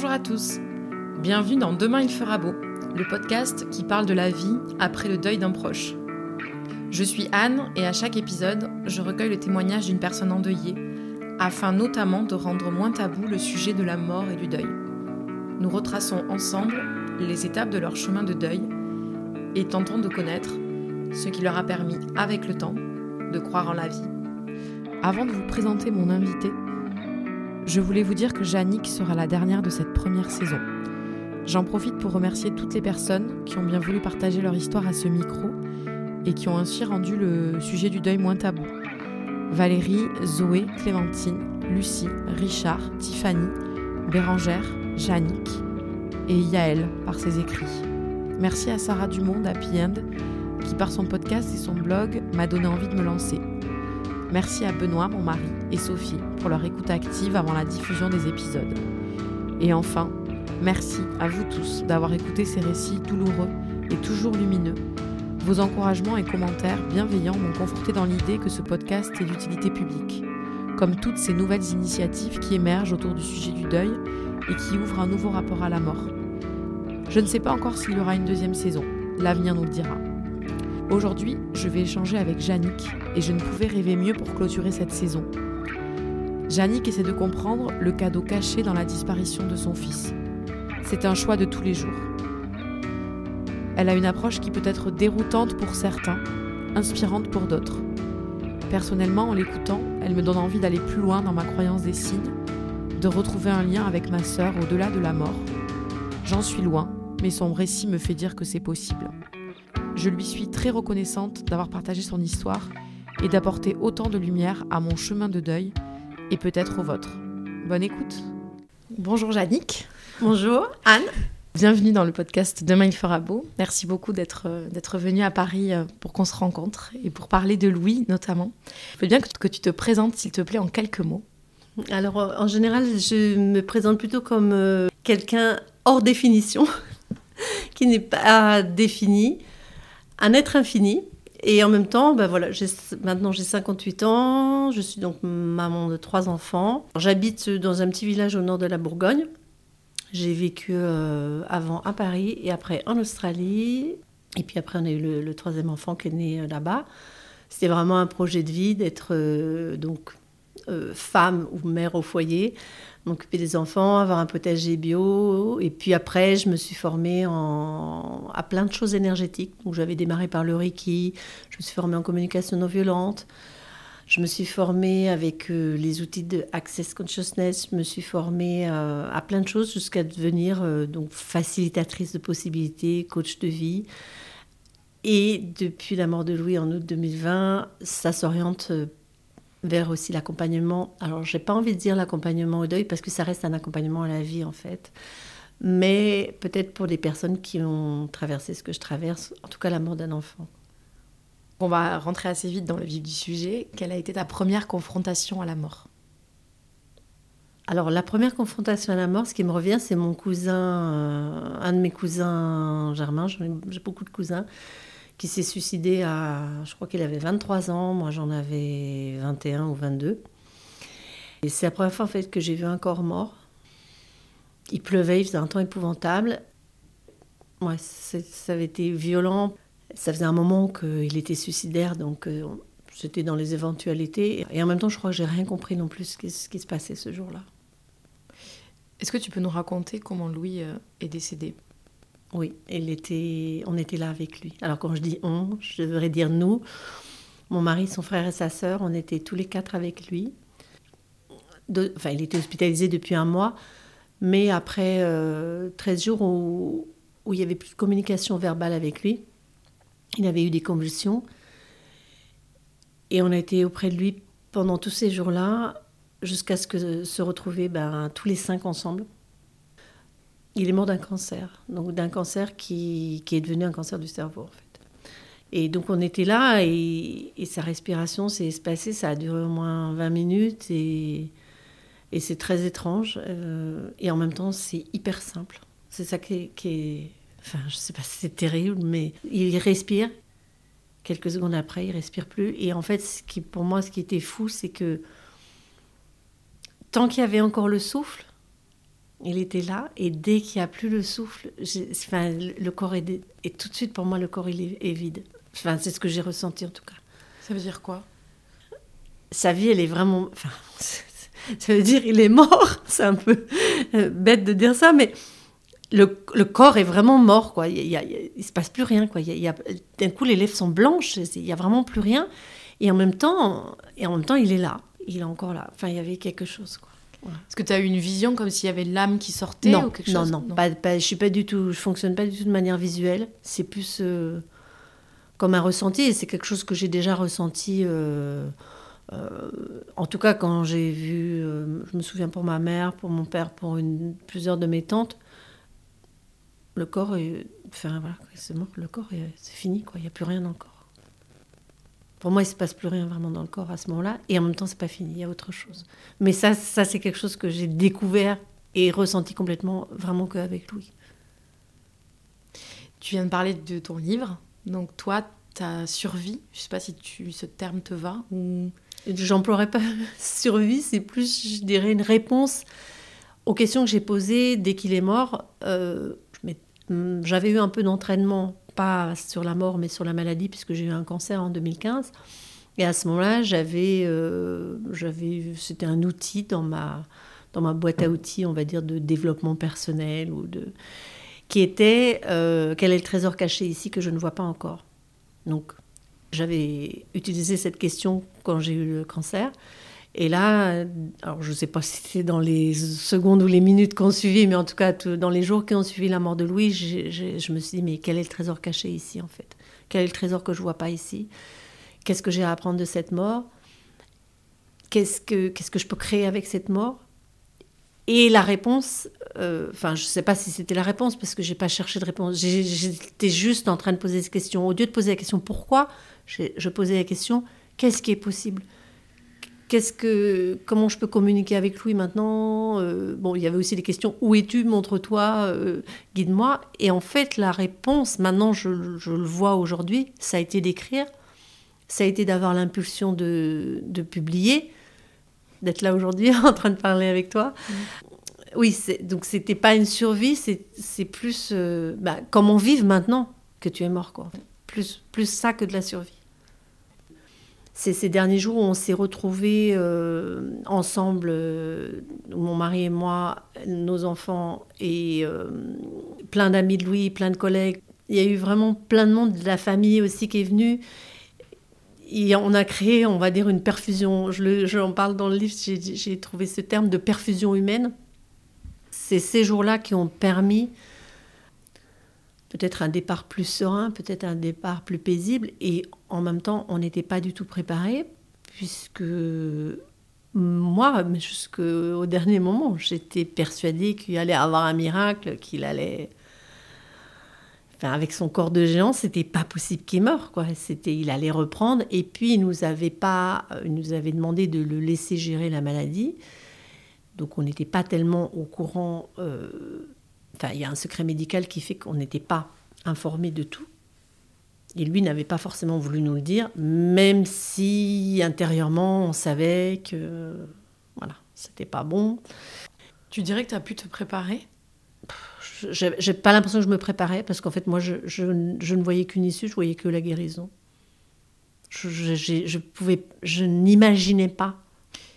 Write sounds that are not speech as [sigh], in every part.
Bonjour à tous. Bienvenue dans Demain il fera beau, le podcast qui parle de la vie après le deuil d'un proche. Je suis Anne et à chaque épisode, je recueille le témoignage d'une personne endeuillée afin notamment de rendre moins tabou le sujet de la mort et du deuil. Nous retraçons ensemble les étapes de leur chemin de deuil et tentons de connaître ce qui leur a permis, avec le temps, de croire en la vie. Avant de vous présenter mon invité, je voulais vous dire que Jannick sera la dernière de cette première saison. J'en profite pour remercier toutes les personnes qui ont bien voulu partager leur histoire à ce micro et qui ont ainsi rendu le sujet du deuil moins tabou. Valérie, Zoé, Clémentine, Lucie, Richard, Tiffany, Bérangère, Jannick et Yaël par ses écrits. Merci à Sarah Dumont d'Happy End qui par son podcast et son blog m'a donné envie de me lancer. Merci à Benoît, mon mari, et Sophie pour leur écoute active avant la diffusion des épisodes. Et enfin, merci à vous tous d'avoir écouté ces récits douloureux et toujours lumineux. Vos encouragements et commentaires bienveillants m'ont conforté dans l'idée que ce podcast est d'utilité publique, comme toutes ces nouvelles initiatives qui émergent autour du sujet du deuil et qui ouvrent un nouveau rapport à la mort. Je ne sais pas encore s'il y aura une deuxième saison, l'avenir nous le dira. Aujourd'hui, je vais échanger avec Jannick et je ne pouvais rêver mieux pour clôturer cette saison. Jannick essaie de comprendre le cadeau caché dans la disparition de son fils. C'est un choix de tous les jours. Elle a une approche qui peut être déroutante pour certains, inspirante pour d'autres. Personnellement, en l'écoutant, elle me donne envie d'aller plus loin dans ma croyance des signes, de retrouver un lien avec ma sœur au-delà de la mort. J'en suis loin, mais son récit me fait dire que c'est possible. Je lui suis très reconnaissante d'avoir partagé son histoire et d'apporter autant de lumière à mon chemin de deuil et peut-être au vôtre. Bonne écoute. Bonjour Jannick. Bonjour Anne. Bienvenue dans le podcast Demain il fera beau. Merci beaucoup d'être d'être venue à Paris euh, pour qu'on se rencontre et pour parler de Louis notamment. Je veux bien que, que tu te présentes s'il te plaît en quelques mots. Alors en général, je me présente plutôt comme euh, quelqu'un hors définition, [laughs] qui n'est pas défini, un être infini. Et en même temps, ben voilà, maintenant j'ai 58 ans, je suis donc maman de trois enfants. J'habite dans un petit village au nord de la Bourgogne. J'ai vécu euh, avant à Paris et après en Australie. Et puis après, on a eu le, troisième enfant qui est né euh, là-bas. C'était vraiment un projet de vie d'être euh, donc femme ou mère au foyer, m'occuper des enfants, avoir un potager bio. Et puis après, je me suis formée en, à plein de choses énergétiques. Donc j'avais démarré par le Reiki, je me suis formée en communication non violente. Je me suis formée avec euh, les outils de Access Consciousness. Je me suis formée euh, à plein de choses jusqu'à devenir euh, donc facilitatrice de possibilités, coach de vie. Et depuis la mort de Louis en août 2020, ça s'oriente vers aussi l'accompagnement. Alors, j'ai pas envie de dire l'accompagnement au deuil parce que ça reste un accompagnement à la vie en fait. Mais peut-être pour les personnes qui ont traversé ce que je traverse, en tout cas la mort d'un enfant. On va rentrer assez vite dans le vif du sujet. Quelle a été ta première confrontation à la mort? Alors la première confrontation à la mort, ce qui me revient, c'est mon cousin, euh, un de mes cousins germains, j'ai beaucoup de cousins, qui s'est suicidé à, je crois qu'il avait 23 ans, moi j'en avais 21 ou 22. Et c'est la première fois en fait que j'ai vu un corps mort. Il pleuvait, il faisait un temps épouvantable. Ouais, ça avait été violent. Ça faisait un moment qu'il était suicidaire, donc euh, c'était dans les éventualités. Et en même temps, je crois que j'ai rien compris non plus ce qui, se passait ce jour-là. Est-ce que tu peux nous raconter comment Louis euh, est décédé? Oui, on était là avec lui. Alors quand je dis on, je devrais dire nous. Mon mari, son frère et sa sœur, on était tous les quatre avec lui. enfin, il était hospitalisé depuis un mois, mais après 13 euh, jours où, il n'y avait plus de communication verbale avec lui, il avait eu des convulsions. Et on a été auprès de lui pendant tous ces jours-là, jusqu'à ce que se retrouver ben, tous les cinq ensemble. Il est mort d'un cancer, donc d'un cancer qui, est devenu un cancer du cerveau en fait. Et donc on était là et, sa respiration s'est espacée, ça a duré au moins 20 minutes et, c'est très étrange. Euh, et en même temps c'est hyper simple. C'est ça qui est, Enfin je sais pas si c'est terrible, mais il respire. Quelques secondes après, il respire plus. Et en fait, pour moi, ce qui était fou, c'est que tant qu'il y avait encore le souffle, Il était là, et dès qu'il n'y a plus le souffle, enfin, le corps est, et tout de suite, pour moi, le corps il est, vide. Enfin, c'est ce que j'ai ressenti en tout cas. Ça veut dire quoi? Sa vie, elle est vraiment. Enfin, [laughs] ça veut dire il est mort. [laughs] C'est un peu euh, bête de dire ça, mais le, le, corps est vraiment mort, quoi. Il, ne se passe plus rien, quoi. Il y a, d'un coup, les lèvres sont blanches, il y a vraiment plus rien. Et en même temps, et en même temps, il est là. Il est encore là. Enfin, il y avait quelque chose, quoi. Est-ce que tu as eu une vision comme s'il y avait l'âme qui sortait non, ou quelque non, chose Non, non, pas, je suis pas du tout, je fonctionne pas du tout de manière visuelle. C'est plus euh, comme un ressenti, et c'est quelque chose que j'ai déjà ressenti. Euh, euh, en tout cas, quand j'ai vu, je me souviens pour ma mère, pour mon père, pour une, plusieurs de mes tantes, le corps est. Enfin, voilà, c'est mort, le corps, c'est fini, quoi. Il n'y a plus rien corps. Pour moi, il ne se passe plus rien vraiment dans le corps à ce moment-là. Et en même temps, c'est pas fini, il y a autre chose. Mais ça, ça c'est quelque chose que j'ai découvert et ressenti complètement, vraiment qu'avec Louis. Tu viens de parler de ton livre. Donc, toi, ta survie, je ne sais pas si tu, ce terme te va ou... J'emploierais pas [laughs] survie, c'est plus, je dirais, une réponse aux questions que j'ai posées dès qu'il est mort. Euh, Hum, j'avais eu un peu d'entraînement, pas sur la mort, mais sur la maladie, puisque j'ai eu un cancer en 2015. Et à ce moment-là, j'avais, euh, j'avais, c'était un outil dans ma, dans ma boîte à outils, on va dire, de développement personnel ou de, qui était euh, quel est le trésor caché ici que je ne vois pas encore. Donc, j'avais utilisé cette question quand j'ai eu le cancer. Et là, alors je ne sais pas si c'était dans les secondes ou les minutes qui ont suivi, mais en tout cas, dans les jours qui ont suivi la mort de Louis, je me suis dit, mais quel est le trésor caché ici, en fait? Quel est le trésor que je ne vois pas ici? Qu'est-ce que j'ai à apprendre de cette mort? Qu'est-ce que, qu'est-ce que je peux créer avec cette mort? Et la réponse, euh, enfin, je ne sais pas si c'était la réponse, parce que je n'ai pas cherché de réponse. J'étais juste en train de poser cette question. Au lieu de poser la question pourquoi, je posais la question qu'est-ce qui est possible? Qu'est-ce que, comment je peux communiquer avec lui maintenant euh, Bon, il y avait aussi les questions où es-tu Montre-toi, euh, guide-moi. Et en fait, la réponse, maintenant, je, le vois aujourd'hui, ça a été d'écrire, ça a été d'avoir l'impulsion de, publier, d'être là aujourd'hui [laughs] en train de parler avec toi. Mm. Oui, donc c'était pas une survie, c'est plus euh, bah, comment vivre maintenant que tu es mort, quoi. Plus, plus ça que de la survie c'est ces derniers jours où on s'est retrouvés euh, ensemble, euh, mon mari et moi, nos enfants et euh, plein d'amis de Louis, plein de collègues. Il y a eu vraiment plein de monde de la famille aussi qui est venu. Et on a créé, on va dire, une perfusion. Je j'en parle dans le livre, j'ai trouvé ce terme de perfusion humaine. C'est ces jours-là qui ont permis peut-être un départ plus serein, peut-être un départ plus paisible. Et en même temps, on n'était pas du tout préparé, puisque moi, jusqu'au dernier moment, j'étais persuadée qu'il allait avoir un miracle, qu'il allait. Enfin, avec son corps de géant, c'était pas possible qu'il meure, quoi. C'était, il allait reprendre. Et puis, il nous avait pas, nous avait demandé de le laisser gérer la maladie. Donc, on n'était pas tellement au courant. Euh, Enfin, il y a un secret médical qui fait qu'on n'était pas informé de tout. Et lui n'avait pas forcément voulu nous le dire, même si intérieurement on savait que voilà, c'était pas bon. Tu dirais que tu as pu te préparer? J'ai pas l'impression que je me préparais parce qu'en fait, moi, je, je, ne voyais qu'une issue, je voyais que la guérison. Je, je pouvais, je n'imaginais pas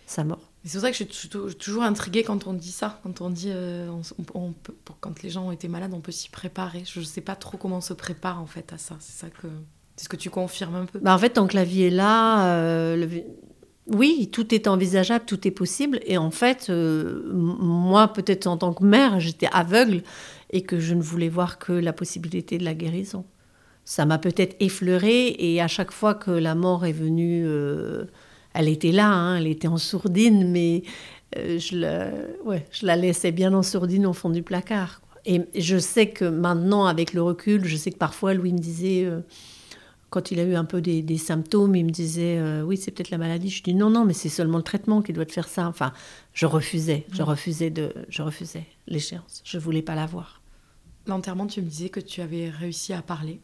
sa mort. C'est pour ça que je suis toujours intriguée quand on dit ça, quand on dit, euh, quand les gens ont été malades, on peut s'y préparer. Je ne sais pas trop comment on se prépare en fait à ça. C'est ça que, c'est ce que tu confirmes un peu. Bah en fait, tant que la vie est là, euh, oui, tout est envisageable, tout est possible. Et en fait, euh, moi, peut-être en tant que mère, j'étais aveugle et que je ne voulais voir que la possibilité de la guérison. Ça m'a peut-être effleurée et à chaque fois que la mort est venue elle était là, hein, elle était en sourdine, mais euh, je, la, ouais, je la laissais bien en sourdine au fond du placard. Et je sais que maintenant, avec le recul, je sais que parfois Louis me disait, euh, quand il a eu un peu des, symptômes, il me disait euh, oui, c'est peut-être la maladie. Je dis non, non, mais c'est seulement le traitement qui doit te faire ça. Enfin, je refusais, je refusais de, je refusais l'échéance. Je voulais pas la voir. L'enterrement, tu me disais que tu avais réussi à parler.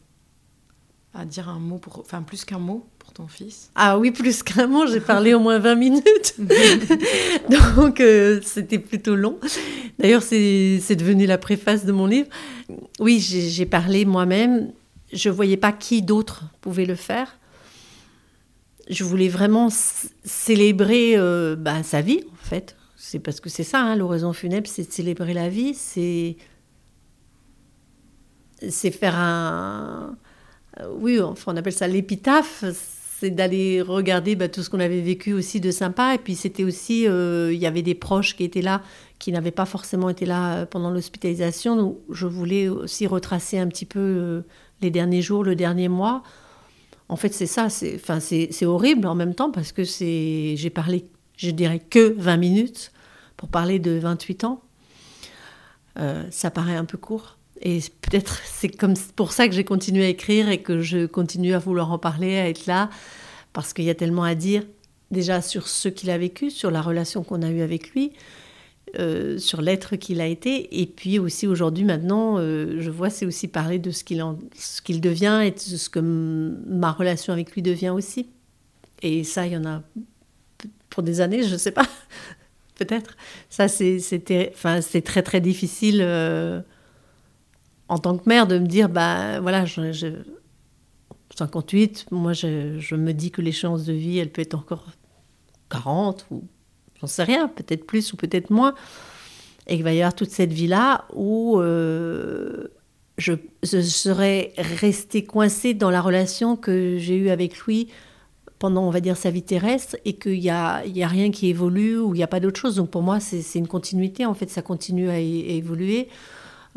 À dire un mot, pour, enfin plus qu'un mot pour ton fils Ah oui, plus qu'un mot, j'ai parlé au moins 20 minutes. [laughs] Donc euh, c'était plutôt long. D'ailleurs, c'est devenu la préface de mon livre. Oui, j'ai parlé moi-même. Je ne voyais pas qui d'autre pouvait le faire. Je voulais vraiment célébrer euh, bah, sa vie, en fait. C'est parce que c'est ça, hein, l'oraison funèbre, c'est célébrer la vie, c'est c'est faire un oui, enfin, on appelle ça l'épitaphe, c'est d'aller regarder bah, tout ce qu'on avait vécu aussi de sympa. Et puis c'était aussi, euh, il y avait des proches qui étaient là, qui n'avaient pas forcément été là euh, pendant l'hospitalisation. Donc je voulais aussi retracer un petit peu les derniers jours, le dernier mois. En fait, c'est ça, c'est, c'est, horrible en même temps parce que c'est, j'ai parlé, je dirais que 20 minutes pour parler de 28 ans. ça paraît un peu court. Et peut-être c'est comme pour ça que j'ai continué à écrire et que je continue à vouloir en parler, à être là, parce qu'il y a tellement à dire déjà sur ce qu'il a vécu, sur la relation qu'on a eue avec lui, euh, sur l'être qu'il a été, et puis aussi aujourd'hui maintenant, euh, je vois c'est aussi parler de ce qu'il qu'il devient et de ce que ma relation avec lui devient aussi. Et ça, il y en a pour des années, je ne sais pas, [laughs] peut-être. Ça, enfin, c'est très très difficile. Euh, en tant que mère, de me dire, bah voilà, je, 58, moi je, me dis que l'échéance de vie, elle peut être encore 40 ou j'en sais rien, peut-être plus ou peut-être moins. Et qu'il va y avoir toute cette vie-là où euh, je, serais restée coincée dans la relation que j'ai eue avec lui pendant, on va dire, sa vie terrestre et qu'il n'y a, y a rien qui évolue ou il n'y a pas d'autre chose. Donc pour moi, c'est une continuité, en fait, ça continue à évoluer.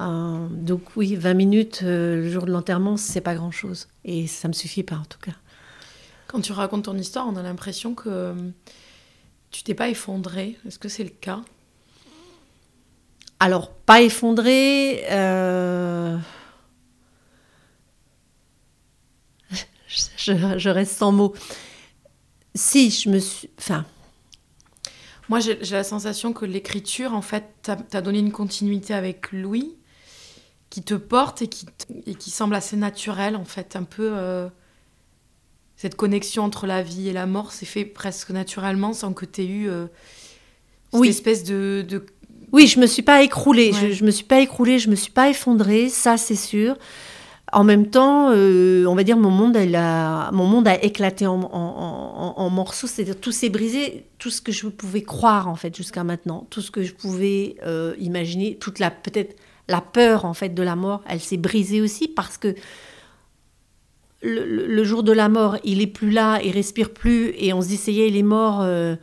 Euh, donc oui, 20 minutes euh, le jour de l'enterrement, c'est pas grand-chose. Et ça me suffit pas en tout cas. Quand tu racontes ton histoire, on a l'impression que euh, tu t'es pas effondré. Est-ce que c'est le cas? Alors, pas effondré. [laughs] Je, reste sans mots. Si, je me suis. Enfin. Moi, j'ai la sensation que l'écriture, en fait, t'a donné une continuité avec Louis qui te porte et qui, et qui semble assez naturel, en fait. Un peu. Euh, cette connexion entre la vie et la mort s'est fait presque naturellement sans que tu aies eu euh, cette espèce de, de, Oui, je me suis pas écroulée. Je, je me suis pas écroulée, je me suis pas effondrée, ça c'est sûr. En même temps, euh, on va dire mon monde, a, mon monde a éclaté en, en, en, morceaux, c'est-à-dire tout s'est brisé, tout ce que je pouvais croire en fait jusqu'à maintenant, tout ce que je pouvais imaginer, toute la peut-être la peur en fait de la mort, elle s'est brisée aussi parce que le, jour de la mort, il est plus là, il respire plus, et on se dit ça y est, il est mort, euh,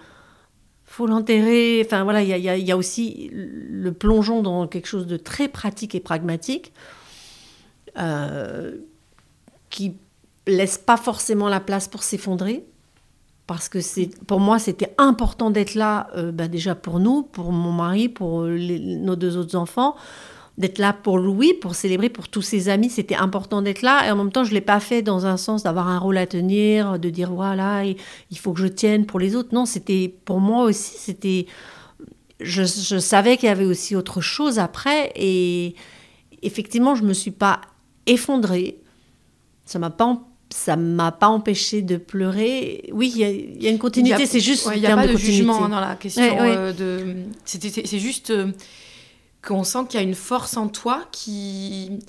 faut l'enterrer. Enfin voilà, il y a, aussi le plongeon dans quelque chose de très pratique et pragmatique euh, qui laisse pas forcément la place pour s'effondrer. Parce que pour moi, c'était important d'être là, euh, bah, déjà pour nous, pour mon mari, pour nos deux autres enfants, d'être là pour Louis, pour célébrer pour tous ses amis. C'était important d'être là. Et en même temps, je ne l'ai pas fait dans un sens d'avoir un rôle à tenir, de dire voilà, il faut que je tienne pour les autres. Non, c'était pour moi aussi, c'était. Je, savais qu'il y avait aussi autre chose après. Et effectivement, je ne me suis pas effondrée. Ça m'a pas ça m'a pas empêché de pleurer. Oui, il y, a une continuité, c'est juste. Il n'y a pas de, jugement dans la question. Euh, de... C'est juste. Euh, qu'on sent qu'il y a une force en toi qui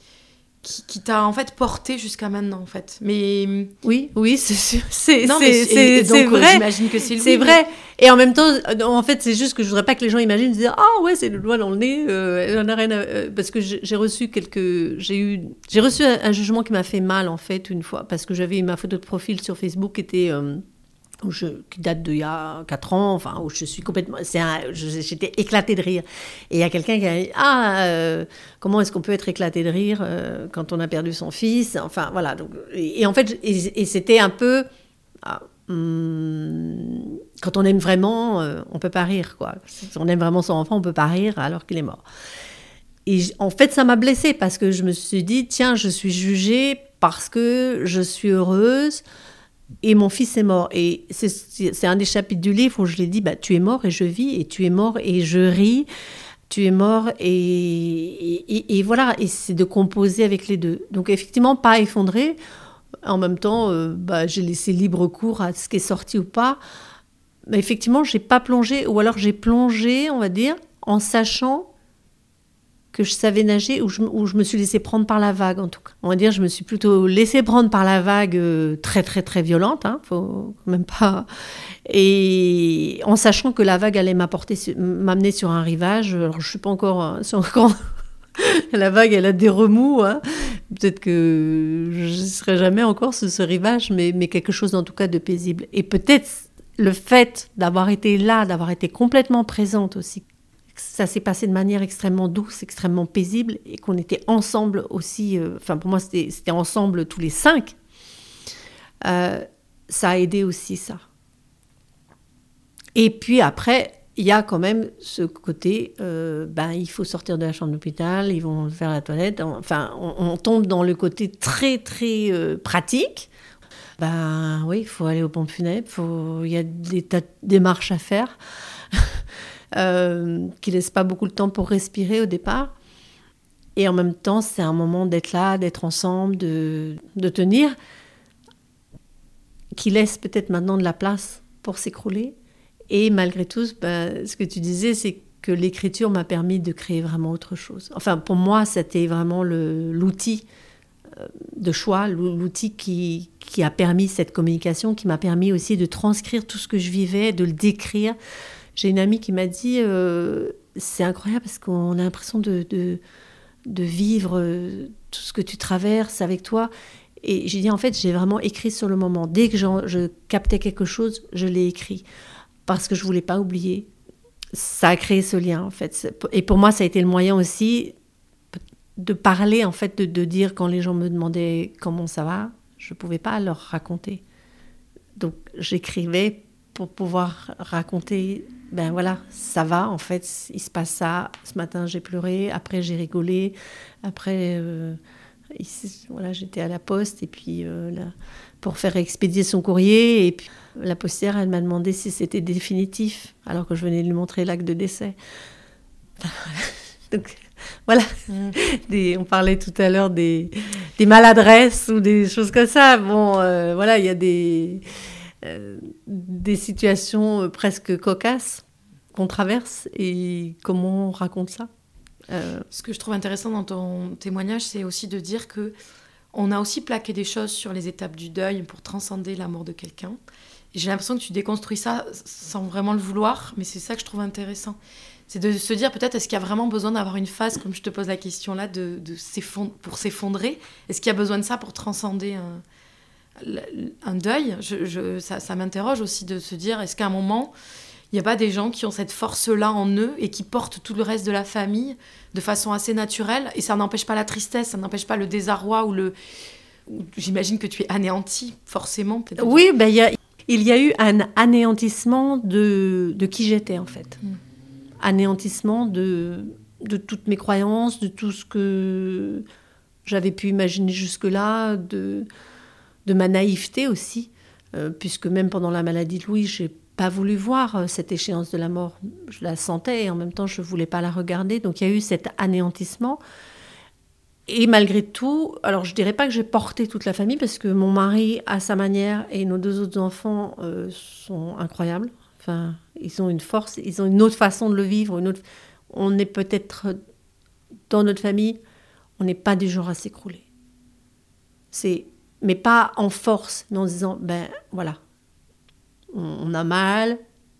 qui, t'a en fait porté jusqu'à maintenant en fait. Mais oui oui c'est sûr c'est c'est c'est vrai. j'imagine que c'est c'est vrai. Et en même temps en fait c'est juste que je voudrais pas que les gens imaginent dire ah ouais c'est le doigt dans le nez euh, rien euh, parce que j'ai reçu quelques j'ai eu j'ai reçu un, jugement qui m'a fait mal en fait une fois parce que j'avais ma photo de profil sur Facebook qui était euh, je, qui date d'il y a 4 ans, enfin, où je suis complètement. J'étais éclatée de rire. Et il y a quelqu'un qui a dit Ah, euh, comment est-ce qu'on peut être éclaté de rire euh, quand on a perdu son fils? Enfin, voilà. Donc, et, en fait, et, c'était un peu. Ah, hmm, quand on aime vraiment, euh, on peut pas rire, quoi. Si on aime vraiment son enfant, on peut pas rire alors qu'il est mort. Et en fait, ça m'a blessée parce que je me suis dit Tiens, je suis jugée parce que je suis heureuse et mon fils est mort. Et c'est un des chapitres du livre où je l'ai dit, bah, tu es mort et je vis, et tu es mort et je ris, tu es mort et, et, voilà, et c'est de composer avec les deux. Donc effectivement, pas effondré. En même temps, euh, bah, j'ai laissé libre cours à ce qui est sorti ou pas. Mais effectivement, j'ai pas plongé, ou alors j'ai plongé, on va dire, en sachant que je savais nager ou je, je, me suis laissé prendre par la vague en tout cas. On va dire je me suis plutôt laissé prendre par la vague euh, très très très violente, hein, faut même pas. Et en sachant que la vague allait m'apporter, m'amener sur un rivage. Alors je suis pas encore, hein, encore [laughs] la vague, elle a des remous. Hein. Peut-être que je ne serai jamais encore sur ce rivage, mais, mais quelque chose en tout cas de paisible. Et peut-être le fait d'avoir été là, d'avoir été complètement présente aussi, ça s'est passé de manière extrêmement douce, extrêmement paisible, et qu'on était ensemble aussi, euh, enfin pour moi c'était ensemble tous les cinq, euh, ça a aidé aussi ça. Et puis après, il y a quand même ce côté, euh, ben, il faut sortir de la chambre d'hôpital, ils vont faire la toilette. Enfin, on, tombe dans le côté très, très pratique. Ben oui, il faut aller aux pompes funèbres, il y a des tas de démarches à faire. [laughs] euh, qui laisse pas beaucoup de temps pour respirer au départ. Et en même temps, c'est un moment d'être là, d'être ensemble, de, de tenir, qui laisse peut-être maintenant de la place pour s'écrouler. Et malgré tout, ben, ce que tu disais, c'est que l'écriture m'a permis de créer vraiment autre chose. Enfin, pour moi, c'était vraiment l'outil euh, de choix, l'outil qui, qui a permis cette communication, qui m'a permis aussi de transcrire tout ce que je vivais, de le décrire, j'ai une amie qui m'a dit euh, c'est incroyable parce qu'on a l'impression de, de, vivre euh, tout ce que tu traverses avec toi. Et j'ai dit en fait, j'ai vraiment écrit sur le moment. Dès que je captais quelque chose, je l'ai écrit parce que je voulais pas oublier. Ça a créé ce lien en fait. Et pour moi, ça a été le moyen aussi de parler en fait, de, de dire quand les gens me demandaient comment ça va, je pouvais pas leur raconter. Donc j'écrivais pour pouvoir raconter ben voilà, ça va en fait, il se passe ça. Ce matin j'ai pleuré, après j'ai rigolé, après euh, voilà, j'étais à la poste et puis euh, pour faire expédier son courrier et puis la postière elle m'a demandé si c'était définitif alors que je venais de lui montrer l'acte de décès. [laughs] Donc voilà, mm. on parlait tout à l'heure des, des, maladresses ou des choses comme ça. Bon, euh, voilà, il y a des des situations euh, presque cocasses qu'on traverse et comment on raconte ça. Euh, Ce que je trouve intéressant dans ton témoignage, c'est aussi de dire que on a aussi plaqué des choses sur les étapes du deuil pour transcender la mort de quelqu'un. J'ai l'impression que tu déconstruis ça sans vraiment le vouloir, mais c'est ça que je trouve intéressant. C'est de se dire peut-être est-ce qu'il y a vraiment besoin d'avoir une phase, comme je te pose la question là, de, pour s'effondrer? Est-ce qu'il y a besoin de ça pour transcender un, un deuil, je, ça, m'interroge aussi de se dire, est-ce qu'à un moment, il n'y a pas des gens qui ont cette force-là en eux et qui portent tout le reste de la famille de façon assez naturelle? Et ça n'empêche pas la tristesse, ça n'empêche pas le désarroi ou le... J'imagine que tu es anéanti, forcément. Oui, ben, y a, il y a eu un anéantissement de, de qui j'étais, en fait. Mm. Anéantissement de, de toutes mes croyances, de tout ce que j'avais pu imaginer jusque-là, de de ma naïveté aussi, euh, puisque même pendant la maladie de Louis, j'ai pas voulu voir euh, cette échéance de la mort. Je la sentais et en même temps, je voulais pas la regarder. Donc il y a eu cet anéantissement. Et malgré tout, alors je dirais pas que j'ai porté toute la famille parce que mon mari, à sa manière, et nos deux autres enfants euh, sont incroyables. Enfin, ils ont une force, ils ont une autre façon de le vivre. Une autre... On est peut-être dans notre famille, on n'est pas du genre à s'écrouler. C'est mais pas en force, mais en disant, ben voilà, on, a mal,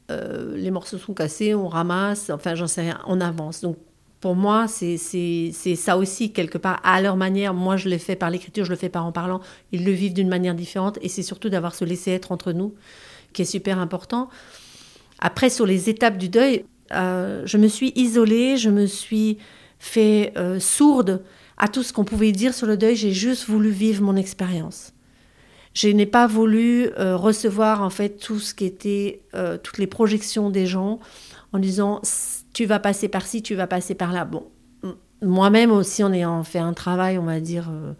euh, les morceaux sont cassés, on ramasse, enfin j'en sais rien, on avance. Donc pour moi, c'est ça aussi, quelque part, à leur manière. Moi, je l'ai fait par l'écriture, je le fais par en parlant. Ils le vivent d'une manière différente. Et c'est surtout d'avoir ce laisser être entre nous qui est super important. Après, sur les étapes du deuil, euh, je me suis isolée, je me suis fait euh, sourde à tout ce qu'on pouvait dire sur le deuil, j'ai juste voulu vivre mon expérience. Je n'ai pas voulu euh, recevoir en fait tout ce qui était euh, toutes les projections des gens en disant tu vas passer par ci, tu vas passer par là. Bon, moi-même aussi en ayant fait un travail, on va dire euh,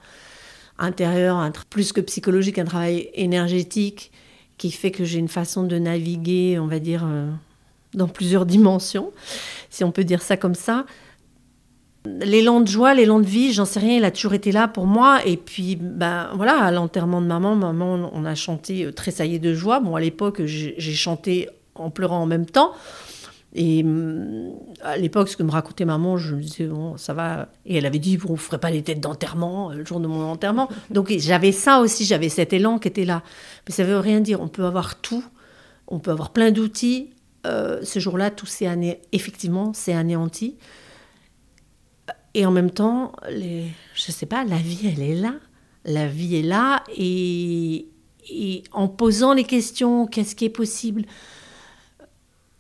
intérieur, plus que psychologique, un travail énergétique qui fait que j'ai une façon de naviguer, on va dire dans plusieurs dimensions, si on peut dire ça comme ça L'élan de joie, l'élan de vie, j'en sais rien, il a toujours été là pour moi. Et puis, ben voilà, à l'enterrement de maman, maman, on a chanté euh, Tressaillé de joie. Bon, à l'époque, j'ai chanté en pleurant en même temps. Et mm, à l'époque, ce que me racontait maman, je me disais, bon, ça va. Et elle avait dit, bon, on ne ferait pas les têtes d'enterrement euh, le jour de mon enterrement. [laughs] Donc j'avais ça aussi, j'avais cet élan qui était là. Mais ça ne veut rien dire. On peut avoir tout, on peut avoir plein d'outils. Euh, ce jour-là, tout s'est ané... effectivement, c'est anéanti. Et en même temps, les... je sais pas, la vie, elle est là. La vie est là. Et, en posant les questions, qu'est-ce qui est possible?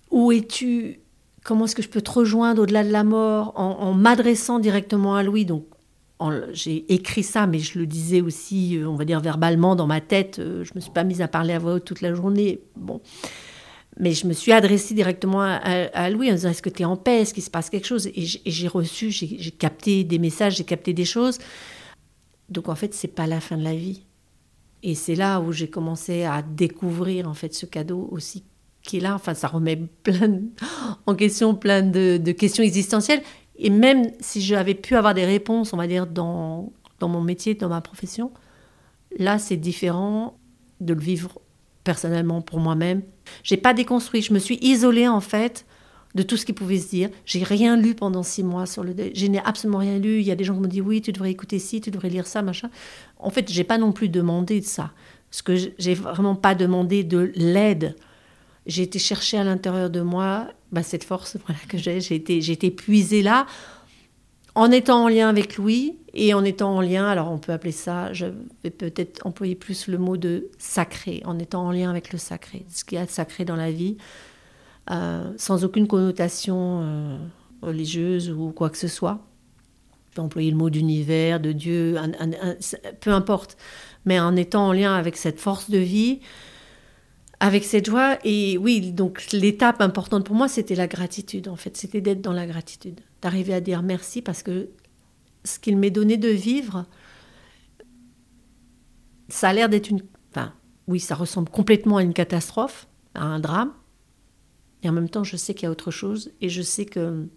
Où es-tu? Comment est-ce que je peux te rejoindre au-delà de la mort? En, m'adressant directement à Louis. Donc, j'ai écrit ça, mais je le disais aussi, euh, on va dire verbalement dans ma tête. Euh, je me suis pas mise à parler à voix haute toute la journée. Bon. Mais je me suis adressée directement à, Louis en disant Est-ce que tu es en paix? Est-ce qu'il se passe quelque chose? Et j'ai reçu, j'ai capté des messages, j'ai capté des choses. Donc en fait, c'est pas la fin de la vie. Et c'est là où j'ai commencé à découvrir en fait ce cadeau aussi qui est là. Enfin, ça remet plein en question plein de, questions existentielles. Et même si j'avais pu avoir des réponses, on va dire, dans, dans mon métier, dans ma profession, là, c'est différent de le vivre personnellement pour moi-même. J'ai pas déconstruit, je me suis isolée en fait de tout ce qui pouvait se dire. J'ai rien lu pendant six mois sur le. Je n'ai absolument rien lu. Il y a des gens qui m'ont dit oui, tu devrais écouter ci, tu devrais lire ça, machin. En fait, j'ai pas non plus demandé de ça. Parce que j'ai vraiment pas demandé de l'aide. J'ai été chercher à l'intérieur de moi bah, cette force [laughs] voilà, que j'ai. J'ai été, j'ai été là en étant en lien avec Louis et en étant en lien, alors on peut appeler ça, je vais peut-être employer plus le mot de sacré, en étant en lien avec le sacré, ce qu'il y a de sacré dans la vie, euh, sans aucune connotation euh, religieuse ou quoi que ce soit. Je peux employer le mot d'univers, de Dieu, peu importe, mais en étant en lien avec cette force de vie, avec cette joie. Et oui, donc l'étape importante pour moi, c'était la gratitude, en fait. C'était d'être dans la gratitude, d'arriver à dire merci parce que ce qu'il m'est donné de vivre, ça a l'air d'être une... Enfin, oui, ça ressemble complètement à une catastrophe, à un drame. Et en même temps, je sais qu'il y a autre chose. Et je sais que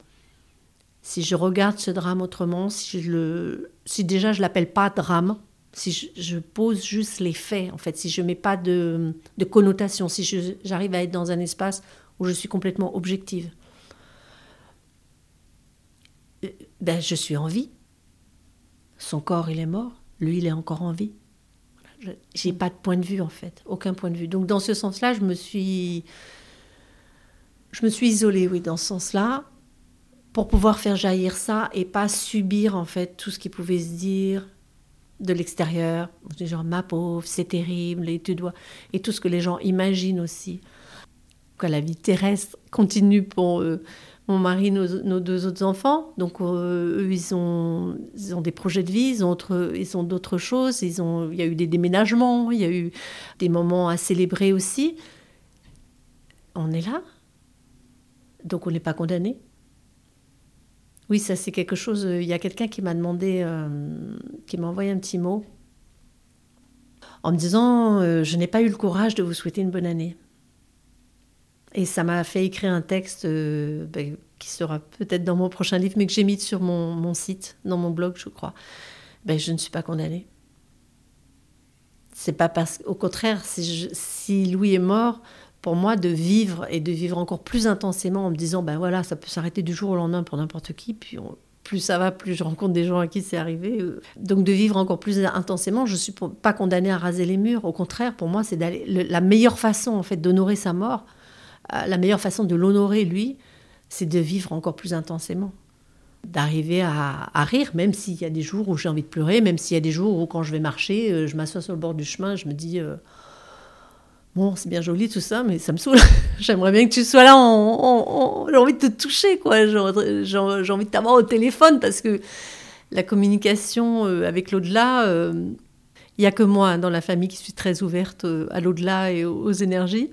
si je regarde ce drame autrement, si, je le, si déjà je l'appelle pas drame, si je, pose juste les faits, en fait, si je mets pas de, de connotation, si j'arrive à être dans un espace où je suis complètement objective, euh, ben, je suis en vie. Son corps, il est mort. Lui, il est encore en vie. J'ai pas de point de vue, en fait. Aucun point de vue. Donc, dans ce sens-là, je me suis. Je me suis isolée, oui, dans ce sens-là, pour pouvoir faire jaillir ça et pas subir, en fait, tout ce qui pouvait se dire de l'extérieur, genre ma pauvre, c'est terrible, et tu dois, et tout ce que les gens imaginent aussi. La vie terrestre continue pour eux. Mon mari, nos, deux autres enfants, donc euh, eux, ils ont, ils ont des projets de vie, ils ont, ils ont d'autres choses, ils ont, il y a eu des déménagements, il y a eu des moments à célébrer aussi. On est là, donc on n'est pas condamné. Oui, ça c'est quelque chose. Euh, il y a quelqu'un qui m'a demandé, euh, qui m'a envoyé un petit mot en me disant euh, Je n'ai pas eu le courage de vous souhaiter une bonne année. Et ça m'a fait écrire un texte ben, qui sera peut-être dans mon prochain livre, mais que j'ai mis sur mon, site, dans mon blog, je crois. Ben, je ne suis pas condamnée. C'est pas parce au contraire, si Louis est mort, pour moi de vivre et de vivre encore plus intensément en me disant ben voilà ça peut s'arrêter du jour au lendemain pour n'importe qui puis plus ça va plus je rencontre des gens à qui c'est arrivé euh. donc de vivre encore plus intensément je suis pas condamnée à raser les murs au contraire pour moi c'est d'aller la meilleure façon en fait d'honorer sa mort euh, la meilleure façon de l'honorer lui c'est de vivre encore plus intensément d'arriver à, rire, même s'il y a des jours où j'ai envie de pleurer, même s'il y a des jours où quand je vais marcher, euh, je m'assois sur le bord du chemin, je me dis, Bon, c'est bien joli tout ça, mais ça me saoule. [laughs] J'aimerais bien que tu sois là. j'ai envie de te toucher, quoi. J'ai envie de t'avoir au téléphone parce que la communication euh, avec l'au-delà, il euh, n'y a que moi dans la famille qui suis très ouverte euh, à l'au-delà et aux, énergies.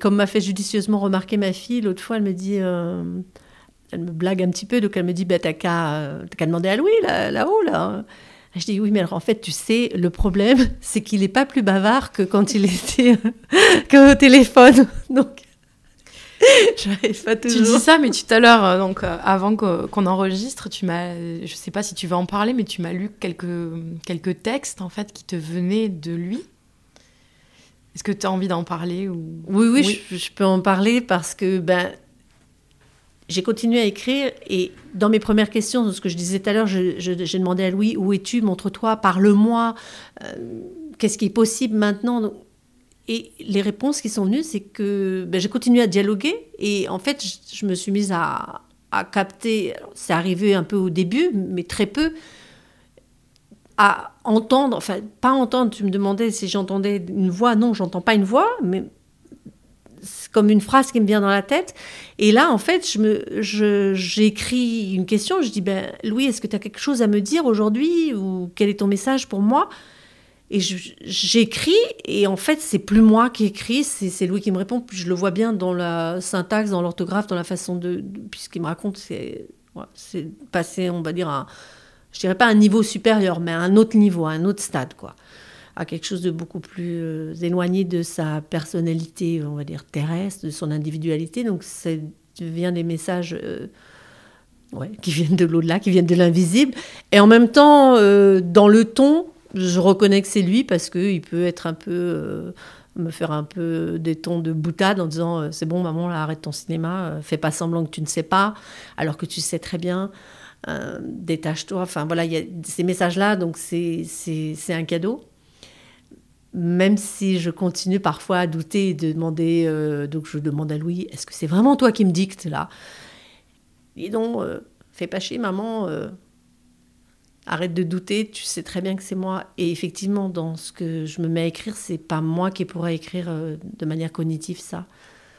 Comme m'a fait judicieusement remarquer ma fille, l'autre fois, elle me dit. elle me blague un petit peu, donc elle me dit bah, T'as qu'à demander à Louis là-haut, là. Hein. Je dis oui, mais alors en fait, tu sais, le problème, [laughs] c'est qu'il n'est pas plus bavard que quand il était [laughs] qu'au téléphone. [laughs] Donc, J'arrive pas Tu toujours. dis ça, mais tout à l'heure, euh, donc euh, avant qu'on enregistre, tu m'as, je sais pas si tu vas en parler, mais tu m'as lu quelques quelques textes en fait qui te venaient de lui. Est-ce que tu as envie d'en parler ou? Oui, oui, Oui. Je, je peux en parler parce que ben, j'ai continué à écrire et dans mes premières questions, ce que je disais tout à l'heure, j'ai demandé à Louis où es-tu, montre-toi, parle-moi, euh, qu'est-ce qui est possible maintenant? Et les réponses qui sont venues, c'est que ben, j'ai continué à dialoguer et en fait, je, me suis mise à, capter, c'est arrivé un peu au début, mais très peu, à entendre, enfin pas entendre, tu me demandais si j'entendais une voix, non, j'entends pas une voix, mais comme une phrase qui me vient dans la tête. Et là, en fait, je me, j'écris une question. Je dis, ben, Louis, est-ce que tu as quelque chose à me dire aujourd'hui ou quel est ton message pour moi? Et j'écris et en fait, c'est plus moi qui écris, c'est, Louis qui me répond. Puis je le vois bien dans la syntaxe, dans l'orthographe, dans la façon de, de- puis ce qu'il me raconte, c'est, c'est passé, on va dire, à, je dirais pas un niveau supérieur, mais à un autre niveau, à un autre stade, quoi à quelque chose de beaucoup plus euh, éloigné de sa personnalité, on va dire terrestre, de son individualité. Donc, ça devient des messages euh, qui viennent de l'au-delà, qui viennent de l'invisible. Et en même temps, euh, dans le ton, je reconnais que c'est lui parce qu'il peut être un peu. me faire un peu des tons de boutade en disant c'est bon maman arrête ton cinéma fais pas semblant que tu ne sais pas alors que tu sais très bien détache-toi enfin voilà il y a ces messages là donc c'est c'est un cadeau même si je continue parfois à douter et de demander, euh, donc je demande à Louis, est-ce que c'est vraiment toi qui me dictes là? Dis donc, euh, fais pas chier maman, euh, arrête de douter, tu sais très bien que c'est moi. Et effectivement, dans ce que je me mets à écrire, c'est pas moi qui pourrais écrire de manière cognitive ça.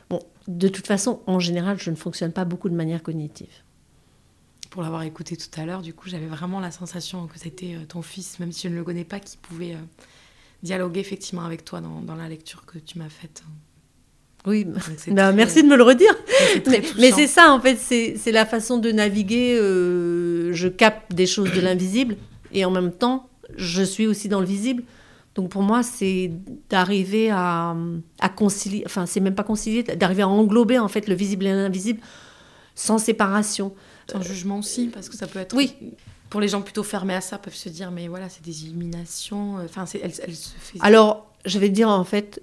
Bon, de toute façon, en général, je ne fonctionne pas beaucoup de manière cognitive. Pour l'avoir écouté tout à l'heure, du coup, j'avais vraiment la sensation que c'était ton fils, même si je ne le connais pas, qui pouvait dialoguer effectivement avec toi dans, dans la lecture que tu m'as faite. Oui, [laughs] très- merci de me le redire. Mais, c'est ça, en fait, c'est la façon de naviguer. euh, je capte des choses de l'invisible et en même temps, je suis aussi dans le visible. Donc pour moi, c'est d'arriver à, à concilier, enfin, c'est même pas concilier, d'arriver à englober en fait le visible et l'invisible sans séparation. Sans jugement aussi, parce que ça peut être. Oui. Pour les gens plutôt fermés à ça, peuvent se dire, mais voilà, c'est des illuminations. euh, Enfin, c'est- elle, elle se fait. Alors, je vais te dire en fait,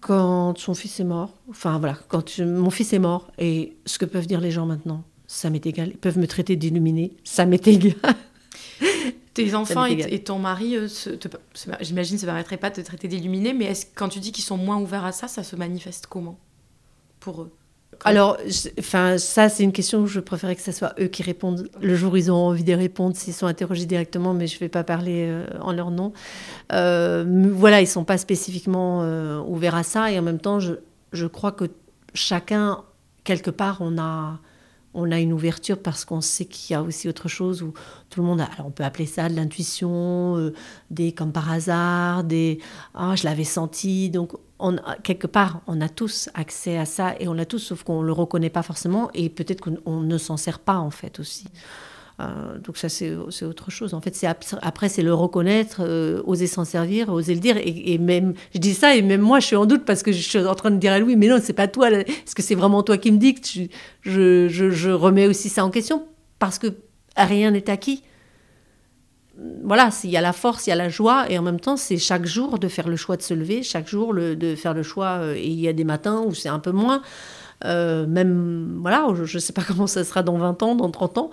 quand son fils est mort, enfin voilà, quand je- mon fils est mort, et ce que peuvent dire les gens maintenant, ça m'est égal. Ils peuvent me traiter d'illuminé, ça m'est égal. [laughs] Tes enfants et, ton mari, euh, se- se- j'imagine, ça ne permettrait pas de te traiter d'illuminé, mais quand tu dis qu'ils sont moins ouverts à ça, ça se manifeste comment? Pour eux? Alors, enfin, ça, c'est une question où je préférais que ce soit eux qui répondent. Le jour où ils ont envie de répondre, s'ils sont interrogés directement, mais je ne vais pas parler euh, en leur nom. Euh, voilà, ils ne sont pas spécifiquement euh, ouverts à ça, et en même temps, je, je crois que chacun, quelque part, on a, on a une ouverture parce qu'on sait qu'il y a aussi autre chose où tout le monde a, alors on peut appeler ça de l'intuition, des comme par hasard, des ah je l'avais senti, donc on, quelque part on a tous accès à ça et on l'a tous sauf qu'on le reconnaît pas forcément et peut-être qu'on on ne s'en sert pas en fait aussi. Euh, donc ça c'est autre chose. En fait c'est après c'est le reconnaître, euh, oser s'en servir, oser le dire et, même je dis ça et même moi je suis en doute parce que je suis en train de dire à Louis mais non c'est pas toi, est-ce que c'est vraiment toi qui me dictes? Je, je remets aussi ça en question parce que rien n'est acquis. Voilà, il y a la force, il y a la joie, et en même temps, c'est chaque jour de faire le choix de se lever, chaque jour le- de faire le choix. euh, Et il y a des matins où c'est un peu moins. Euh, même, voilà, je ne sais pas [laughs] comment ça sera dans 20 ans, dans 30 ans.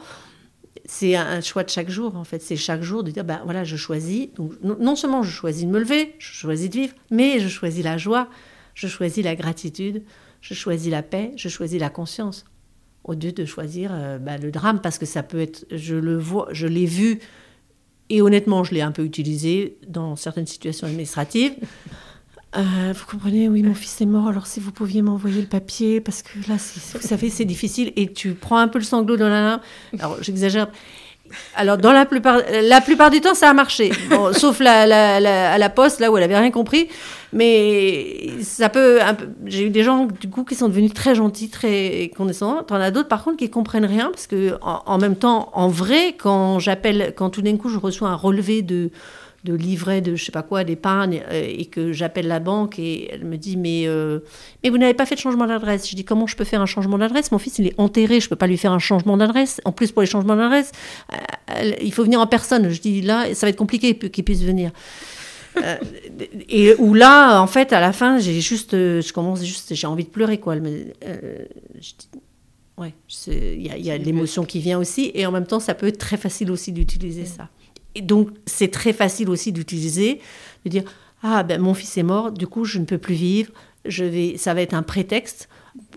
C'est un, choix de chaque jour, en fait. C'est chaque jour de dire, ben voilà, je choisis. Donc, non, non seulement je choisis de me lever, je choisis de vivre, mais je choisis la joie, je choisis la gratitude, je choisis la paix, je choisis la conscience au lieu de choisir euh, bah, le drame parce que ça peut être je le vois je l'ai vu et honnêtement je l'ai un peu utilisé dans certaines situations administratives. Euh, vous comprenez oui mon fils est mort alors si vous pouviez m'envoyer le papier parce que là vous savez c'est difficile et tu prends un peu le sanglot dans la main. Alors j'exagère alors dans la plupart la plupart du temps ça a marché. Bon, [laughs] sauf la, la- la- à la poste là où elle avait rien compris. Mais ça peut un peu j'ai eu des gens du coup qui sont devenus très gentils très condescendants. T'en as d'autres par contre qui comprennent rien parce que en, en même temps en vrai quand j'appelle quand tout d'un coup je reçois un relevé de de livret de je sais pas quoi d'épargne euh, et que j'appelle la banque et elle me dit mais euh, mais vous n'avez pas fait de changement d'adresse. Je dis comment je peux faire un changement d'adresse? Mon fils il est enterré, je peux pas lui faire un changement d'adresse. En plus pour les changements d'adresse, euh, il faut venir en personne. Je dis là ça va être compliqué qu'il puisse venir. et où là en fait à la fin j'ai juste je commence juste j'ai envie de pleurer quoi. Mais, ouais, il y a, y a l'émotion qui vient aussi et en même temps ça peut être très facile aussi d'utiliser ça. Et donc, c'est très facile aussi d'utiliser, de dire Ah, ben mon fils est mort, du coup, je ne peux plus vivre, je vais, ça va être un prétexte.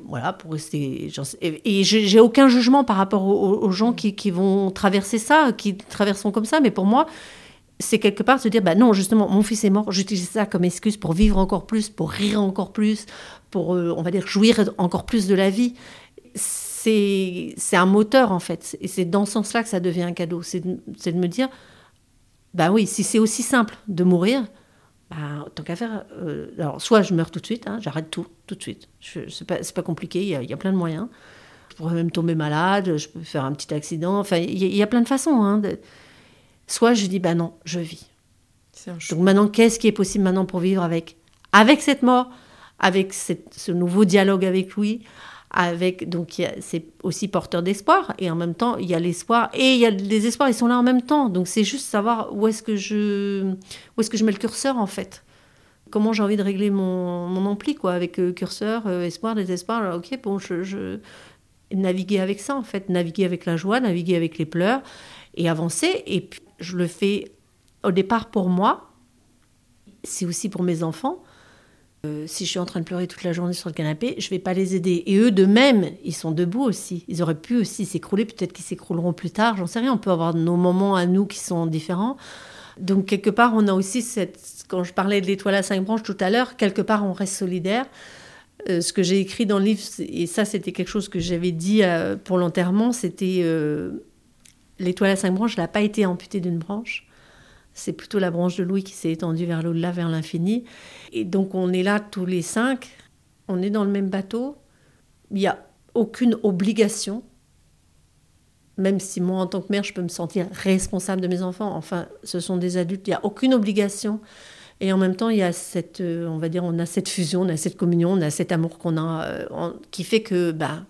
Voilà, pour rester. Et j'ai aucun jugement par rapport aux, gens qui, qui, vont traverser ça, qui traverseront comme ça, mais pour moi, c'est quelque part se dire bah non, justement, mon fils est mort, j'utilise ça comme excuse pour vivre encore plus, pour rire encore plus, pour, euh, on va dire, jouir encore plus de la vie c'est un moteur en fait. Et c'est dans ce sens-là que ça devient un cadeau. C'est de, de, me dire, bah oui, si c'est aussi simple de mourir, bah, tant qu'à faire. Euh, alors, soit je meurs tout de suite, hein, j'arrête tout, tout de suite. C'est pas, pas compliqué, il y, a, y, a, plein de moyens. Je pourrais même tomber malade, je peux faire un petit accident. Enfin, il y, y, a plein de façons. Hein, de... Soit je dis, bah non, je vis. Donc maintenant, qu'est-ce qui est possible maintenant pour vivre avec, avec cette mort, avec cette, ce nouveau dialogue avec lui, avec donc c'est aussi porteur d'espoir et en même temps il y a l'espoir et il y a les espoirs ils sont là en même temps. Donc c'est juste savoir où est-ce que je où est-ce que je mets le curseur en fait. Comment j'ai envie de régler mon, mon ampli quoi avec euh, curseur euh, espoir désespoir. Ok bon je, je, naviguer avec ça en fait. Naviguer avec la joie naviguer avec les pleurs et avancer. Et puis je le fais au départ pour moi c'est aussi pour mes enfants euh, si je suis en train de pleurer toute la journée sur le canapé, je vais pas les aider. Et eux, de même, ils sont debout aussi. Ils auraient pu aussi s'écrouler. Peut-être qu'ils s'écrouleront plus tard. J'en sais rien. On peut avoir nos moments à nous qui sont différents. Donc, quelque part, on a aussi cette. Quand je parlais de l'étoile à cinq branches tout à l'heure, quelque part, on reste solidaire. Euh, ce que j'ai écrit dans le livre, et ça, c'était quelque chose que j'avais dit euh, pour l'enterrement, c'était l'étoile à cinq branches n'a pas été amputée d'une branche. C'est plutôt la branche de Louis qui s'est étendue vers l'au-delà, vers l'infini. Et donc on est là tous les cinq, on est dans le même bateau. Il n'y a aucune obligation, même si moi en tant que mère je peux me sentir responsable de mes enfants. Enfin, ce sont des adultes, il n'y a aucune obligation. Et en même temps, il y a cette, euh, on va dire, on a cette fusion, on a cette communion, on a cet amour qu'on a, euh, qui fait que, bah,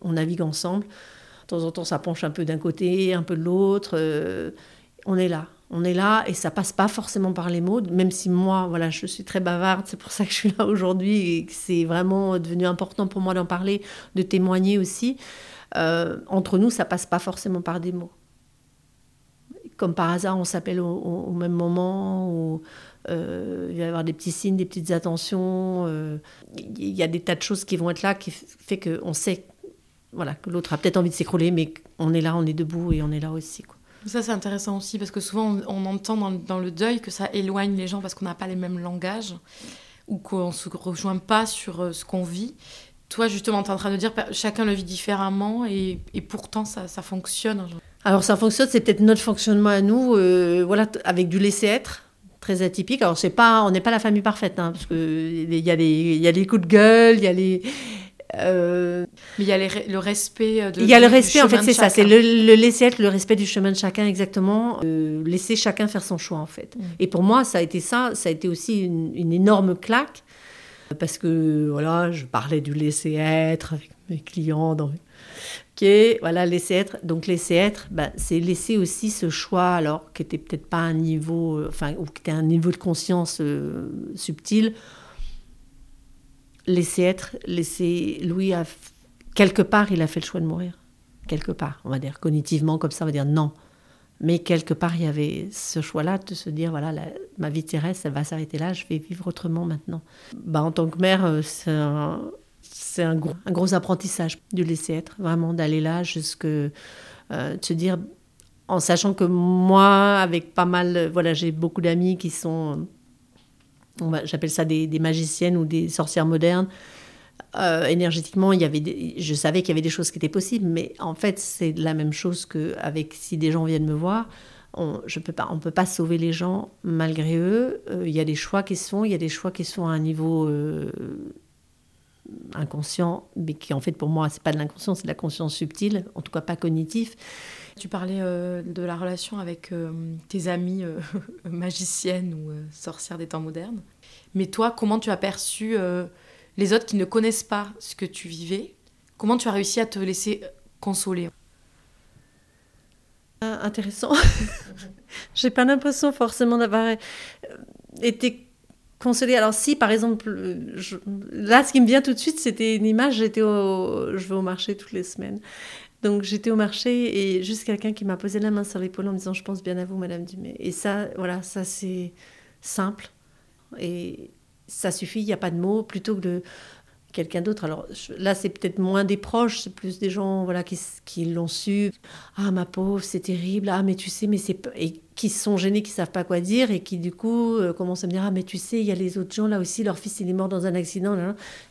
on navigue ensemble. De temps en temps, ça penche un peu d'un côté, un peu de l'autre. Euh, on est là on est là et ça passe pas forcément par les mots, même si moi, voilà, je suis très bavarde, c'est pour ça que je suis là aujourd'hui et que c'est vraiment devenu important pour moi d'en parler, de témoigner aussi. Euh, entre nous, ça passe pas forcément par des mots. Comme par hasard, on s'appelle au, même moment, ou euh, il va y avoir des petits signes, des petites attentions. Euh, il y a des tas de choses qui vont être là qui fait qu'on sait voilà, que l'autre a peut-être envie de s'écrouler, mais on est là, on est debout et on est là aussi. Quoi. Ça, c'est intéressant aussi parce que souvent, on, entend dans, le deuil que ça éloigne les gens parce qu'on n'a pas les mêmes langages ou qu'on ne se rejoint pas sur euh, ce qu'on vit. Toi, justement, tu es en train de dire chacun le vit différemment et, pourtant, ça, fonctionne. Alors, ça fonctionne, c'est peut-être notre fonctionnement à nous, euh, voilà, avec du laisser-être très atypique. Alors, c'est pas, on n'est pas la famille parfaite, hein, parce qu'il y, y a les coups de gueule, il y a les euh, mais il y a le respect de. Il y a le respect, en fait, c'est ça. C'est le, laisser être, le respect du chemin de chacun, exactement. Euh, laisser chacun faire son choix, en fait. Mm. Et pour moi, ça a été ça. Ça a été aussi une, énorme claque. Parce que, voilà, je parlais du laisser être avec mes clients. Dans... Ok, voilà, laisser être. Donc, laisser être, bah, c'est laisser aussi ce choix, alors, qui n'était peut-être pas un niveau, euh, enfin, ou qui était un niveau de conscience subtil laisser être, laisser Louis a quelque part il a fait le choix de mourir. Quelque part on va dire. Cognitivement comme ça on va dire non. Mais quelque part il y avait ce choix-là de se dire voilà ma vie terrestre elle va s'arrêter là je vais vivre autrement maintenant. Bah en tant que mère euh, c'est un, un gros, un gros apprentissage de laisser être vraiment d'aller là jusque euh, de se dire en sachant que moi avec pas mal voilà j'ai beaucoup d'amis qui sont j'appelle ça des, magiciennes ou des sorcières modernes. Euh, énergétiquement, il y avait je savais qu'il y avait des choses qui étaient possibles, mais en fait, c'est la même chose que avec si des gens viennent me voir. On on peut pas sauver les gens malgré eux. Euh, il y a des choix qui se font, il y a des choix qui sont à un niveau euh, inconscient, mais qui en fait pour moi c'est pas de l'inconscient, c'est de la conscience subtile, en tout cas pas cognitif. Tu parlais euh, de la relation avec euh, tes amies euh, [laughs] magiciennes ou sorcières des temps modernes. Mais toi, comment tu as perçu les autres qui ne connaissent pas ce que tu vivais? Comment tu as réussi à te laisser consoler? Intéressant. [laughs] J'ai pas l'impression forcément d'avoir été consolée. Alors si, par exemple, là, ce qui me vient tout de suite, c'était une image. J'étais au... je vais au marché toutes les semaines. Donc j'étais au marché et juste quelqu'un qui m'a posé la main sur l'épaule en me disant je pense bien à vous Madame Dumais. Et ça, voilà, ça c'est simple et ça suffit, il n'y a pas de mots, plutôt que de quelqu'un d'autre. Alors là, c'est peut-être moins des proches, c'est plus des gens voilà, qui, qui l'ont su. Ah, ma pauvre, c'est terrible. Ah, mais tu sais, mais c'est. Et qui sont gênés, qui savent pas quoi dire et qui, du coup, euh, commencent à me dire Ah, mais tu sais, il y a les autres gens là aussi, leur fils, il est mort dans un accident,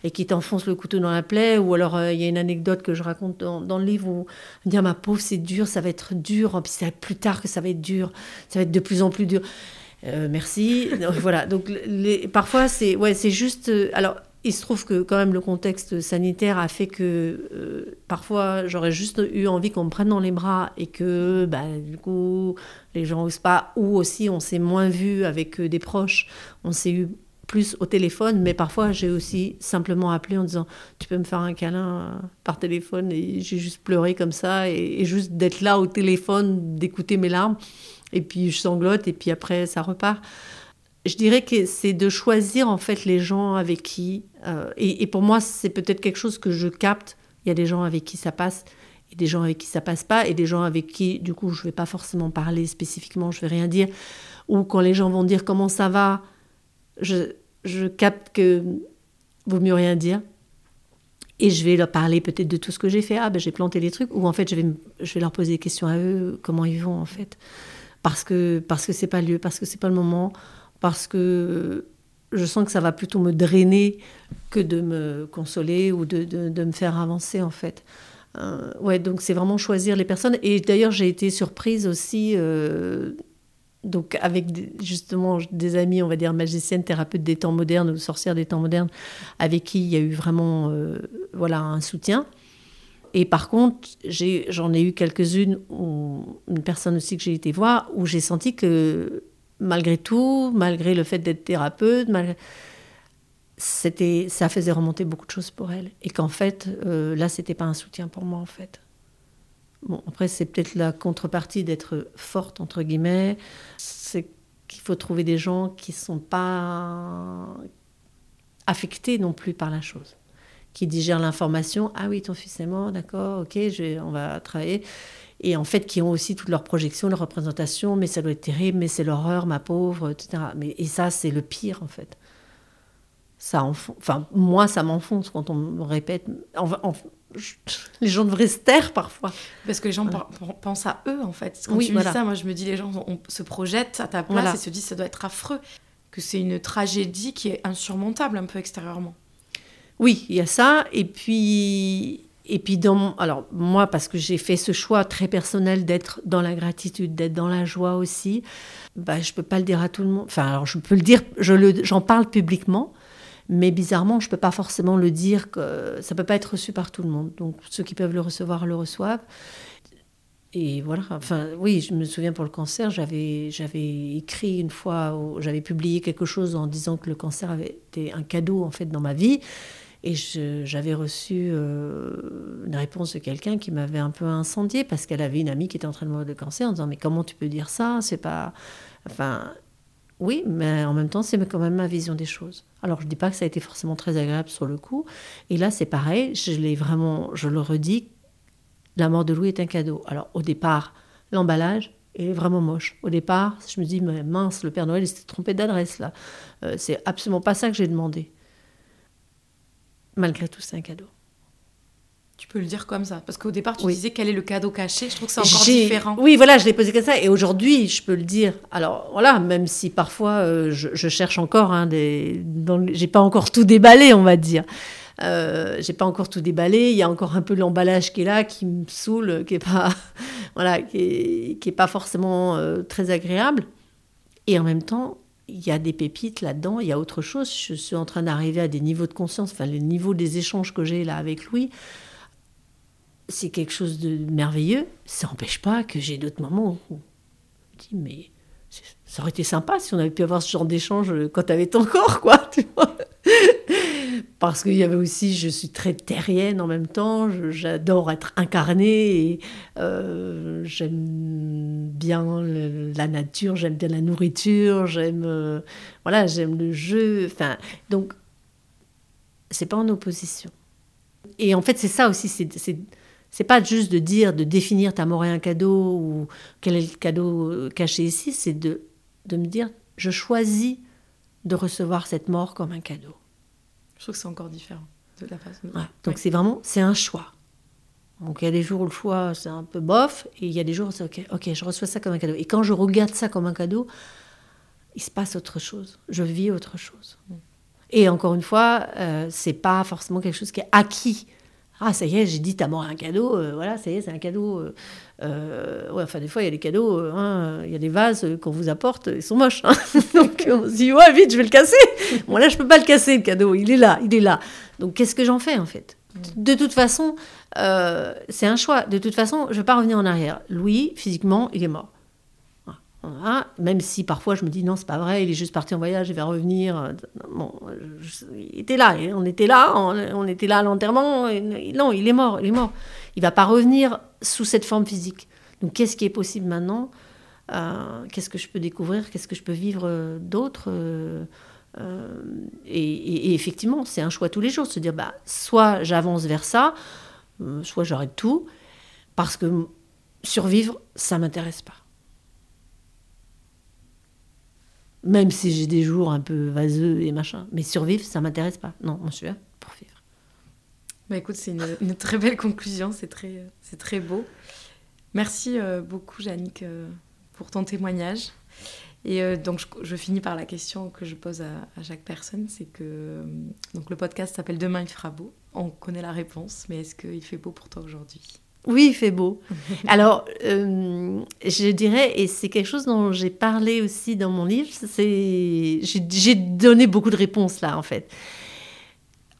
et qui t'enfoncent le couteau dans la plaie. Ou alors, euh, il y a une anecdote que je raconte dans, dans le livre où me Ah, ma pauvre, c'est dur, ça va être dur. Puis c'est plus tard que ça va être dur. Ça va être de plus en plus dur. Euh, merci. voilà. Donc, les, parfois, c'est ouais, c'est juste. alors, il se trouve que quand même le contexte sanitaire a fait que euh, parfois j'aurais juste eu envie qu'on me prenne dans les bras et que bah, du coup les gens n'osent pas. Ou aussi on s'est moins vu avec euh, des proches, on s'est eu plus au téléphone, mais parfois j'ai aussi simplement appelé en disant tu peux me faire un câlin euh, par téléphone. Et j'ai juste pleuré comme ça et juste d'être là au téléphone, d'écouter mes larmes. Et puis je sanglote et puis après ça repart. Je dirais que c'est de choisir en fait les gens avec qui. Euh, et, pour moi, c'est peut-être quelque chose que je capte. Il y a des gens avec qui ça passe et des gens avec qui ça passe pas et des gens avec qui, du coup, je vais pas forcément parler spécifiquement, je vais rien dire. Ou quand les gens vont dire comment ça va, je, je capte que vaut mieux rien dire. Et je vais leur parler peut-être de tout ce que j'ai fait. Ah, ben j'ai planté des trucs. Ou en fait, je vais, je vais leur poser des questions à eux, comment ils vont en fait. Parce que parce que c'est pas lieu, parce que c'est pas le moment parce que je sens que ça va plutôt me drainer que de me consoler ou de, de, me faire avancer en fait. Euh, ouais, donc c'est vraiment choisir les personnes. Et d'ailleurs, j'ai été surprise aussi, euh, donc avec justement des amis, on va dire magiciennes, thérapeutes des temps modernes ou sorcières des temps modernes, avec qui il y a eu vraiment euh, voilà un soutien. Et par contre, j'en ai, ai, eu quelques-unes, une personne aussi que j'ai été voir, où j'ai senti que malgré tout, malgré le fait d'être thérapeute, c'était, ça faisait remonter beaucoup de choses pour elle. Et qu'en fait, euh, là, c'était pas un soutien pour moi, en fait. Bon, après, c'est peut-être la contrepartie d'être forte, entre guillemets. C'est qu'il faut trouver des gens qui ne sont pas affectés non plus par la chose, qui digèrent l'information. Ah oui, ton fils est mort, d'accord, ok, on va travailler et en fait qui ont aussi toutes leurs projections, leurs représentations, mais ça doit être terrible, mais c'est l'horreur, ma pauvre, etc. Mais, et ça, c'est le pire en fait. Ça enfin, moi, ça m'enfonce quand on me répète. les gens devraient se taire parfois. Parce que les gens pensent à eux, en fait. Quand oui, tu dis ça, moi, je me dis, les gens se projettent à ta place et se disent, ça doit être affreux. Que c'est une tragédie qui est insurmontable un peu extérieurement. Oui, il y a ça. Et puis, et puis, dans, alors moi, parce que j'ai fait ce choix très personnel d'être dans la gratitude, d'être dans la joie aussi, bah, je ne peux pas le dire à tout le monde. Enfin, alors je peux le dire, j'en parle publiquement, mais bizarrement, je ne peux pas forcément le dire, que ça ne peut pas être reçu par tout le monde. Donc, ceux qui peuvent le recevoir le reçoivent. Et voilà, enfin, oui, je me souviens pour le cancer, j'avais, j'avais écrit une fois, j'avais publié quelque chose en disant que le cancer avait été un cadeau en fait dans ma vie. Et j'avais reçu euh, une réponse de quelqu'un qui m'avait un peu incendié parce qu'elle avait une amie qui était en train de mourir de cancer en disant Mais comment tu peux dire ça? C'est pas. Enfin, oui, mais en même temps, c'est quand même ma vision des choses. Alors, je ne dis pas que ça a été forcément très agréable sur le coup. Et là, c'est pareil, je l'ai vraiment, je le redis, la mort de Louis est un cadeau. Alors, au départ, l'emballage est vraiment moche. Au départ, je me dis, mais mince, le Père Noël, il s'est trompé d'adresse là. Euh, c'est absolument pas ça que j'ai demandé malgré tout, c'est un cadeau. Tu peux le dire comme ça. Parce qu'au départ, tu disais quel est le cadeau caché. Je trouve que c'est encore différent. Oui, voilà, je l'ai posé comme ça. Et aujourd'hui, je peux le dire. Alors, voilà, même si parfois, euh, je, cherche encore. Hein, des, j'ai pas encore tout déballé, on va dire. Euh, j'ai pas encore tout déballé. Il y a encore un peu l'emballage qui est là, qui me saoule, qui est pas, [laughs] voilà, qui est, pas forcément euh, très agréable. Et en même temps, il y a des pépites là-dedans, il y a autre chose. Je suis en train d'arriver à des niveaux de conscience, enfin le niveau des échanges que j'ai là avec Louis, c'est quelque chose de merveilleux. Ça n'empêche pas que j'ai d'autres moments où je me dis, mais ça aurait été sympa si on avait pu avoir ce genre d'échange quand tu avais ton corps, quoi. Parce qu'il y avait aussi, je suis très terrienne en même temps, j'adore être incarnée, et, euh, j'aime bien la nature, j'aime bien la nourriture, j'aime euh, voilà, le jeu. Enfin, donc, c'est pas en opposition. Et en fait, c'est ça aussi, c'est c'est pas juste de dire, de définir ta mort et un cadeau ou quel est le cadeau euh, caché ici, c'est de me dire, je choisis de recevoir cette mort comme un cadeau. Je trouve que c'est encore différent de la façon. Donc c'est vraiment, c'est un choix. Donc il y a des jours où le choix c'est un peu bof, et il y a des jours où c'est ok, ok, je reçois ça comme un cadeau. Et quand je regarde ça comme un cadeau, il se passe autre chose. Je vis autre chose. Et encore une fois, euh, c'est pas forcément quelque chose qui est acquis. Ah, ça y est, j'ai dit, t'as mort un cadeau, euh, voilà, ça y est, c'est un cadeau. Euh, euh, ouais, enfin, des fois, il y a des cadeaux, hein, il y a des vases qu'on vous apporte, ils sont moches. Hein. [laughs] Donc, on se dit, ouais, vite, je vais le casser. Bon, là, je peux pas le casser, le cadeau, il est là, il est là. Donc, qu'est-ce que j'en fais, en fait? Mm. De toute façon, c'est un choix. De toute façon, je vais pas revenir en arrière. Louis, physiquement, il est mort. Même si parfois je me dis non, c'est pas vrai, il est juste parti en voyage, il va revenir. Bon, il était là, on était là, on, était là à l'enterrement. Non, il est mort, il est mort. Il va pas revenir sous cette forme physique. Donc qu'est-ce qui est possible maintenant euh, Qu'est-ce que je peux découvrir Qu'est-ce que je peux vivre euh, d'autre euh, et, effectivement, c'est un choix tous les jours, se dire bah, soit j'avance vers ça, soit j'arrête tout, parce que survivre, ça m'intéresse pas. Même si j'ai des jours un peu vaseux et machin. Mais survivre, ça m'intéresse pas. Non, moi je suis pour vivre. Bah écoute, c'est une, très belle conclusion, c'est très, c'est très beau. Merci euh, beaucoup, Jannick, euh, pour ton témoignage. Et euh, donc, je, finis par la question que je pose à, à chaque personne c'est que donc le podcast s'appelle Demain il fera beau. On connaît la réponse, mais est-ce qu'il fait beau pour toi aujourd'hui? Oui, il fait beau. [laughs] Alors, euh, je dirais, et c'est quelque chose dont j'ai parlé aussi dans mon livre, c'est j'ai donné beaucoup de réponses là, en fait.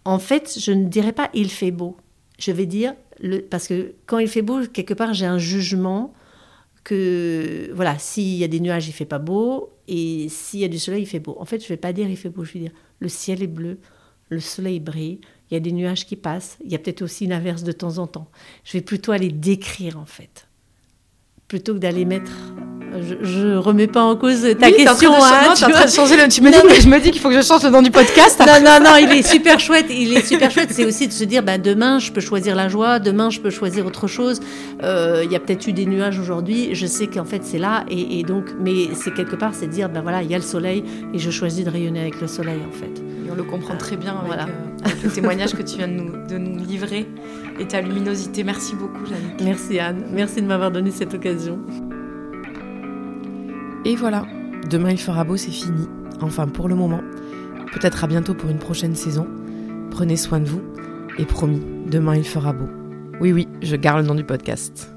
En fait, je ne dirais pas il fait beau. Je vais dire, le, parce que quand il fait beau, quelque part, j'ai un jugement que, voilà, s'il y a des nuages, il fait pas beau, et s'il y a du soleil, il fait beau. En fait, je ne vais pas dire il fait beau, je vais dire le ciel est bleu, le soleil brille, il y a des nuages qui passent, il y a peut-être aussi une averse de temps en temps. Je vais plutôt aller décrire en fait, plutôt que d'aller mettre. Je, ne remets pas en cause ta question. Hein, tu, en train de changer le... tu me dis, je me dis qu'il faut que je change le nom du podcast. Non, non, non, il est super chouette. Il est super chouette. C'est aussi de se dire, bah, demain, je peux choisir la joie. Demain, je peux choisir autre chose. Euh, il y a peut-être eu des nuages aujourd'hui. Je sais qu'en fait, c'est là. Et, donc, mais c'est quelque part, c'est de dire, ben voilà, il y a le soleil et je choisis de rayonner avec le soleil, en fait on le comprend très bien avec, voilà. Euh, le témoignage que tu viens de nous, de nous, livrer et ta luminosité. Merci beaucoup, Jeanne. Merci, Anne. Merci de m'avoir donné cette occasion. Et voilà, demain il fera beau, c'est fini. Enfin, pour le moment. Peut-être à bientôt pour une prochaine saison. Prenez soin de vous. Et promis, demain il fera beau. Oui, oui, je garde le nom du podcast.